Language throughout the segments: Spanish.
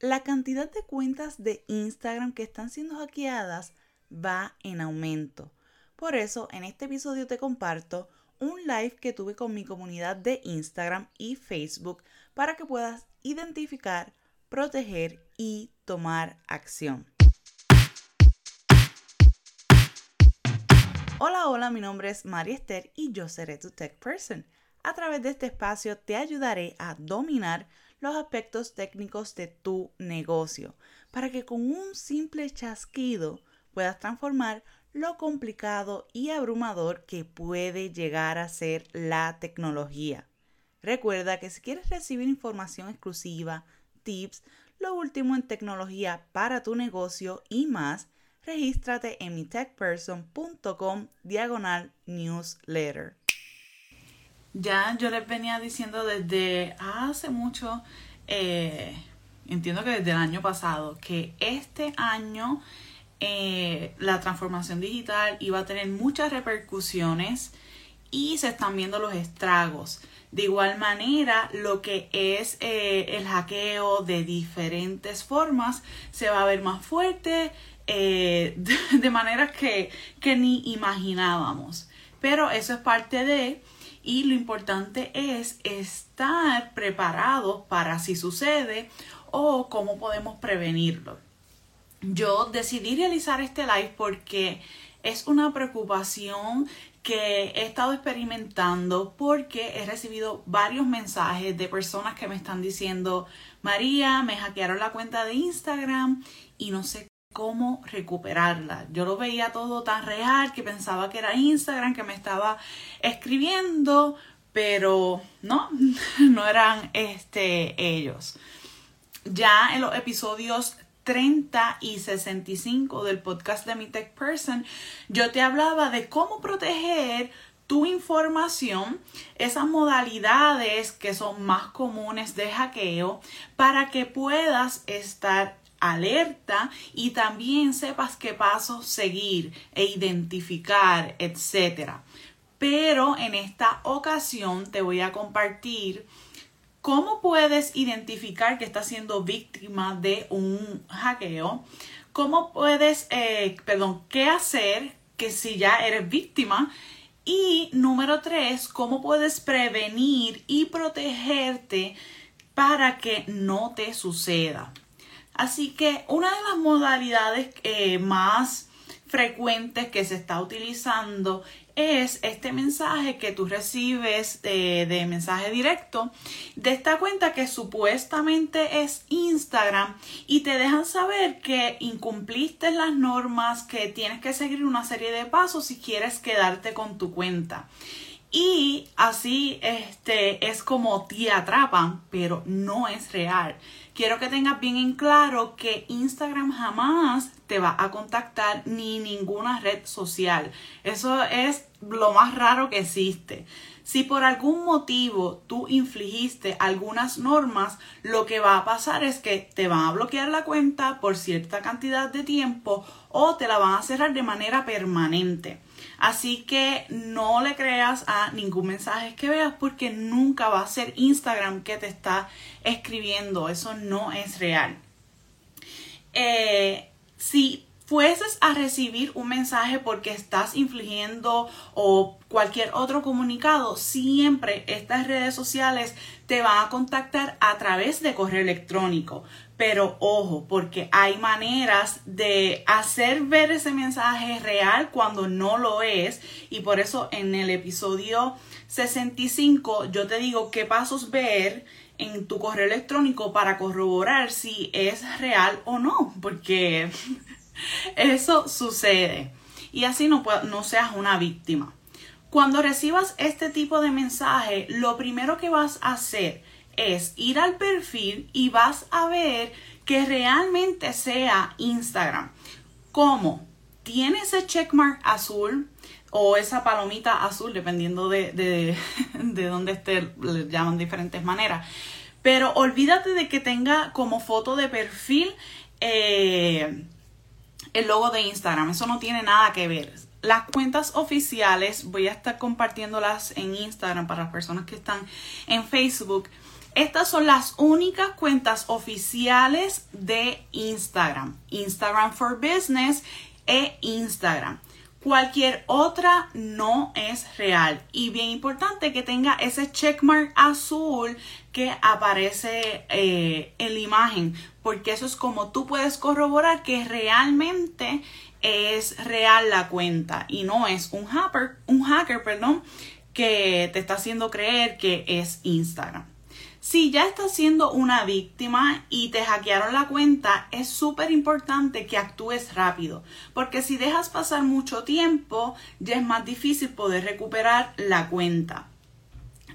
la cantidad de cuentas de Instagram que están siendo hackeadas va en aumento. Por eso, en este episodio te comparto un live que tuve con mi comunidad de Instagram y Facebook para que puedas identificar, proteger y tomar acción. Hola, hola, mi nombre es María Esther y yo seré tu Tech Person. A través de este espacio te ayudaré a dominar los aspectos técnicos de tu negocio para que con un simple chasquido puedas transformar lo complicado y abrumador que puede llegar a ser la tecnología. Recuerda que si quieres recibir información exclusiva, tips, lo último en tecnología para tu negocio y más, regístrate en mitechperson.com diagonal newsletter. Ya yo les venía diciendo desde hace mucho, eh, entiendo que desde el año pasado, que este año eh, la transformación digital iba a tener muchas repercusiones y se están viendo los estragos. De igual manera, lo que es eh, el hackeo de diferentes formas se va a ver más fuerte de, de maneras que, que ni imaginábamos. Pero eso es parte de y lo importante es estar preparados para si sucede o cómo podemos prevenirlo. Yo decidí realizar este live porque es una preocupación que he estado experimentando porque he recibido varios mensajes de personas que me están diciendo, María, me hackearon la cuenta de Instagram y no sé cómo recuperarla. Yo lo veía todo tan real que pensaba que era Instagram que me estaba escribiendo, pero no, no eran este ellos. Ya en los episodios 30 y 65 del podcast de Mi Tech Person, yo te hablaba de cómo proteger tu información, esas modalidades que son más comunes de hackeo, para que puedas estar alerta y también sepas qué pasos seguir e identificar, etc. Pero en esta ocasión te voy a compartir cómo puedes identificar que estás siendo víctima de un hackeo, cómo puedes, eh, perdón, qué hacer que si ya eres víctima y número tres, cómo puedes prevenir y protegerte para que no te suceda. Así que una de las modalidades eh, más frecuentes que se está utilizando es este mensaje que tú recibes de, mensaje directo de esta cuenta que supuestamente es Instagram y te dejan saber que incumpliste las normas, que tienes que seguir una serie de pasos si quieres quedarte con tu cuenta. Y así este, es como te atrapan, pero no es real. Quiero que tengas bien en claro que Instagram jamás te va a contactar ni ninguna red social. Eso es lo más raro que existe. Si por algún motivo tú infligiste algunas normas, lo que va a pasar es que te van a bloquear la cuenta por cierta cantidad de tiempo o te la van a cerrar de manera permanente. Así que no le creas a ningún mensaje que veas porque nunca va a ser Instagram que te está escribiendo. Eso no es real. Eh, si fueses a recibir un mensaje porque estás infligiendo o cualquier otro comunicado, siempre estas redes sociales te van a contactar a través de correo electrónico. Pero ojo, porque hay maneras de hacer ver ese mensaje real cuando no lo es. Y por eso en el episodio 65 yo te digo qué pasos ver en tu correo electrónico para corroborar si es real o no. Porque eso sucede. Y así no, no seas una víctima. Cuando recibas este tipo de mensaje, lo primero que vas a hacer es ir al perfil y vas a ver que realmente sea Instagram. ¿Cómo? Tiene ese checkmark azul o esa palomita azul, dependiendo de, de, de dónde esté, le llaman diferentes maneras. Pero olvídate de que tenga como foto de perfil eh, el logo de Instagram. Eso no tiene nada que ver. Las cuentas oficiales, voy a estar compartiéndolas en Instagram para las personas que están en Facebook Estas son las únicas cuentas oficiales de Instagram. Instagram for Business e Instagram. Cualquier otra no es real. Y bien importante que tenga ese checkmark azul que aparece eh, en la imagen. Porque eso es como tú puedes corroborar que realmente es real la cuenta y no es un hacker, un hacker, perdón, que te está haciendo creer que es Instagram. Si ya estás siendo una víctima y te hackearon la cuenta, es súper importante que actúes rápido, porque si dejas pasar mucho tiempo, ya es más difícil poder recuperar la cuenta.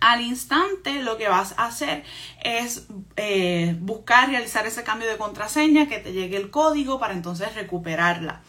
Al instante lo que vas a hacer es eh, buscar realizar ese cambio de contraseña, que te llegue el código para entonces recuperarla.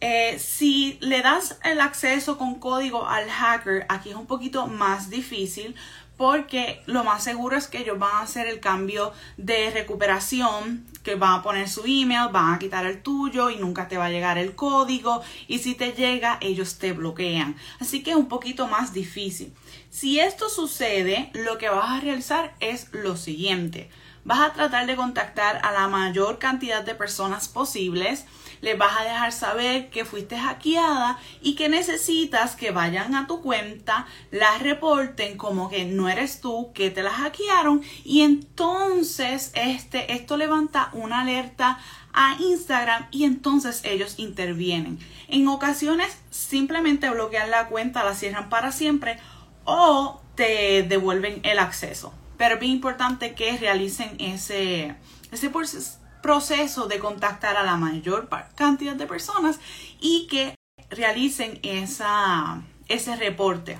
Eh, si le das el acceso con código al hacker, aquí es un poquito más difícil porque lo más seguro es que ellos van a hacer el cambio de recuperación, que van a poner su email, van a quitar el tuyo y nunca te va a llegar el código y si te llega ellos te bloquean. Así que es un poquito más difícil. Si esto sucede, lo que vas a realizar es lo siguiente. Vas a tratar de contactar a la mayor cantidad de personas posibles les vas a dejar saber que fuiste hackeada y que necesitas que vayan a tu cuenta, la reporten como que no eres tú, que te la hackearon y entonces este, esto levanta una alerta a Instagram y entonces ellos intervienen. En ocasiones simplemente bloquean la cuenta, la cierran para siempre o te devuelven el acceso. Pero es bien importante que realicen ese, ese proceso de contactar a la mayor cantidad de personas y que realicen esa, ese reporte.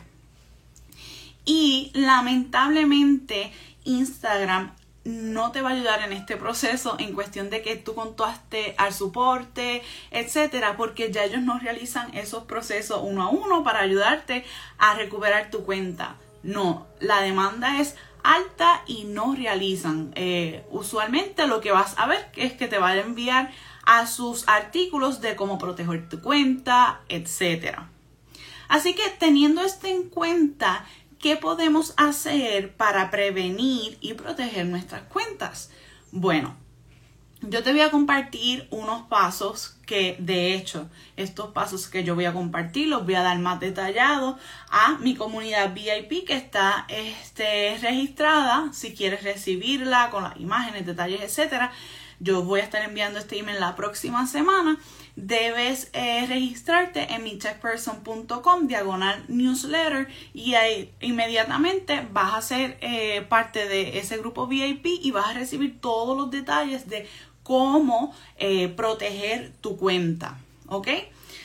Y lamentablemente Instagram no te va a ayudar en este proceso en cuestión de que tú contaste al soporte, etcétera, porque ya ellos no realizan esos procesos uno a uno para ayudarte a recuperar tu cuenta. No, la demanda es alta y no realizan. Eh, usualmente lo que vas a ver es que te va a enviar a sus artículos de cómo proteger tu cuenta, etc. Así que teniendo esto en cuenta, ¿qué podemos hacer para prevenir y proteger nuestras cuentas? Bueno, yo te voy a compartir unos pasos que de hecho estos pasos que yo voy a compartir los voy a dar más detallados a mi comunidad VIP que está este, registrada si quieres recibirla con las imágenes, detalles, etcétera. Yo voy a estar enviando este email la próxima semana. Debes eh, registrarte en mi checkperson.com diagonal newsletter y ahí inmediatamente vas a ser eh, parte de ese grupo VIP y vas a recibir todos los detalles de cómo eh, proteger tu cuenta, ¿ok?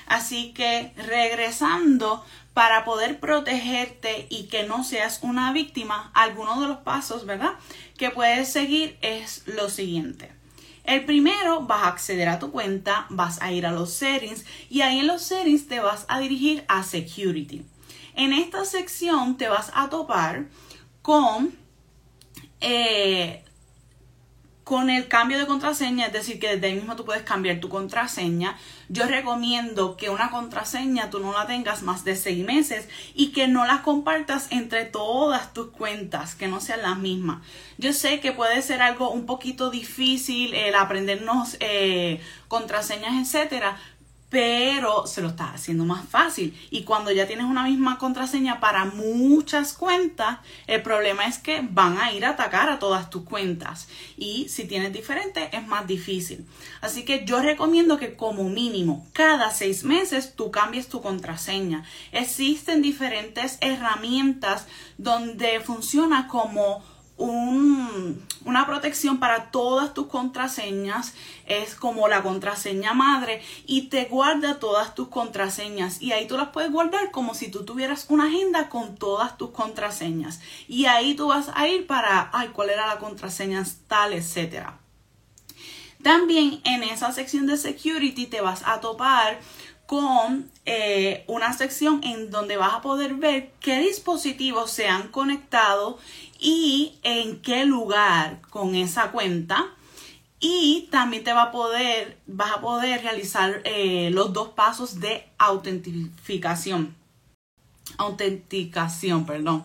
Así que regresando para poder protegerte y que no seas una víctima, algunos de los pasos, ¿verdad? Que puedes seguir es lo siguiente. El primero, vas a acceder a tu cuenta, vas a ir a los settings y ahí en los settings te vas a dirigir a security. En esta sección te vas a topar con eh, con el cambio de contraseña, es decir, que desde ahí mismo tú puedes cambiar tu contraseña, yo recomiendo que una contraseña tú no la tengas más de seis meses y que no la compartas entre todas tus cuentas, que no sean las mismas. Yo sé que puede ser algo un poquito difícil el aprendernos eh, contraseñas, etcétera, pero se lo está haciendo más fácil. Y cuando ya tienes una misma contraseña para muchas cuentas, el problema es que van a ir a atacar a todas tus cuentas. Y si tienes diferente, es más difícil. Así que yo recomiendo que como mínimo cada seis meses tú cambies tu contraseña. Existen diferentes herramientas donde funciona como una protección para todas tus contraseñas es como la contraseña madre y te guarda todas tus contraseñas. Y ahí tú las puedes guardar como si tú tuvieras una agenda con todas tus contraseñas. Y ahí tú vas a ir para ay cuál era la contraseña tal etcétera. También en esa sección de security te vas a topar con eh, una sección en donde vas a poder ver qué dispositivos se han conectado y en qué lugar con esa cuenta. Y también te va a poder, vas a poder realizar eh, los dos pasos de autentificación. Autenticación, perdón.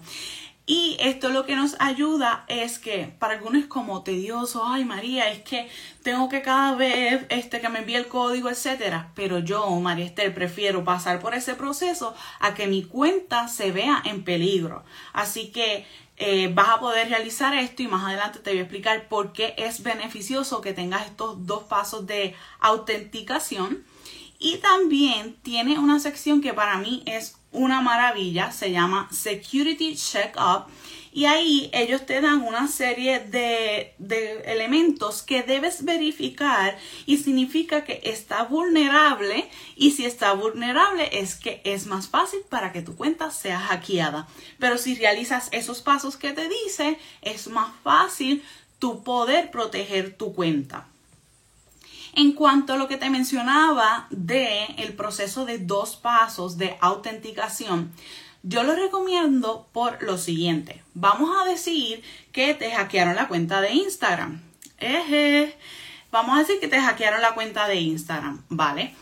Y esto lo que nos ayuda es que para algunos es como tedioso, ay María, es que tengo que cada vez este, que me envíe el código, etcétera. Pero yo, María Esther, prefiero pasar por ese proceso a que mi cuenta se vea en peligro. Así que eh, vas a poder realizar esto y más adelante te voy a explicar por qué es beneficioso que tengas estos dos pasos de autenticación. Y también tiene una sección que para mí es una maravilla, se llama Security Checkup y ahí ellos te dan una serie de, de, elementos que debes verificar y significa que está vulnerable y si está vulnerable es que es más fácil para que tu cuenta sea hackeada. Pero si realizas esos pasos que te dice, es más fácil tu poder proteger tu cuenta. En cuanto a lo que te mencionaba de el proceso de dos pasos de autenticación, yo lo recomiendo por lo siguiente. Vamos a decir que te hackearon la cuenta de Instagram. Vamos a decir que te hackearon la cuenta de Instagram, ¿vale?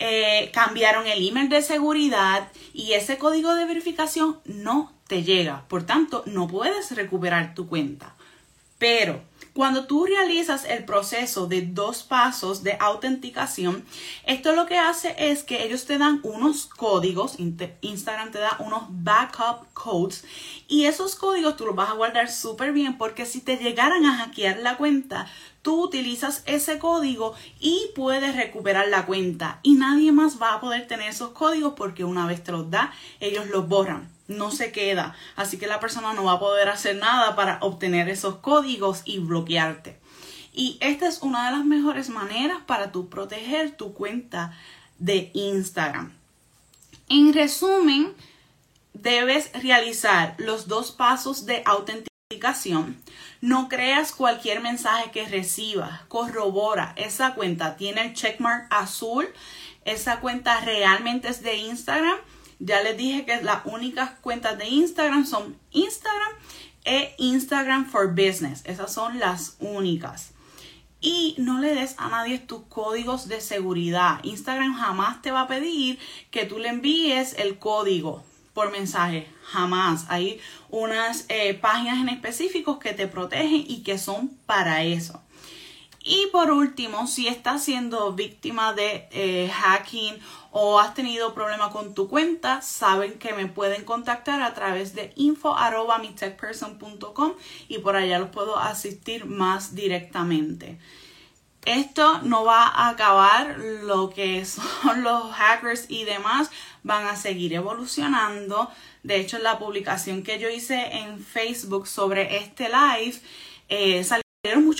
Eh, cambiaron el email de seguridad y ese código de verificación no te llega. Por tanto, no puedes recuperar tu cuenta. Pero cuando tú realizas el proceso de dos pasos de autenticación, esto lo que hace es que ellos te dan unos códigos, Instagram te da unos backup codes y esos códigos tú los vas a guardar súper bien porque si te llegaran a hackear la cuenta, tú utilizas ese código y puedes recuperar la cuenta y nadie más va a poder tener esos códigos porque una vez te los da, ellos los borran no se queda. Así que la persona no va a poder hacer nada para obtener esos códigos y bloquearte. Y esta es una de las mejores maneras para tú proteger tu cuenta de Instagram. En resumen, debes realizar los dos pasos de autenticación. No creas cualquier mensaje que recibas. Corrobora, esa cuenta tiene el checkmark azul. Esa cuenta realmente es de Instagram ya les dije que las únicas cuentas de Instagram son Instagram e Instagram for Business. Esas son las únicas. Y no le des a nadie tus códigos de seguridad. Instagram jamás te va a pedir que tú le envíes el código por mensaje. Jamás. Hay unas eh, páginas en específicos que te protegen y que son para eso. Y por último, si estás siendo víctima de eh, hacking o has tenido problema con tu cuenta, saben que me pueden contactar a través de info.mitechperson.com y por allá los puedo asistir más directamente. Esto no va a acabar, lo que son los hackers y demás van a seguir evolucionando. De hecho, la publicación que yo hice en Facebook sobre este live eh, salieron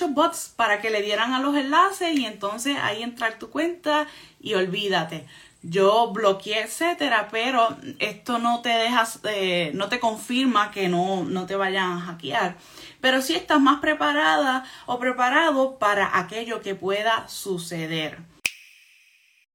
bots para que le dieran a los enlaces y entonces ahí entrar tu cuenta y olvídate yo bloqueé, etcétera, pero esto no te deja, eh, no te confirma que no, no te vayan a hackear. Pero sí estás más preparada o preparado para aquello que pueda suceder.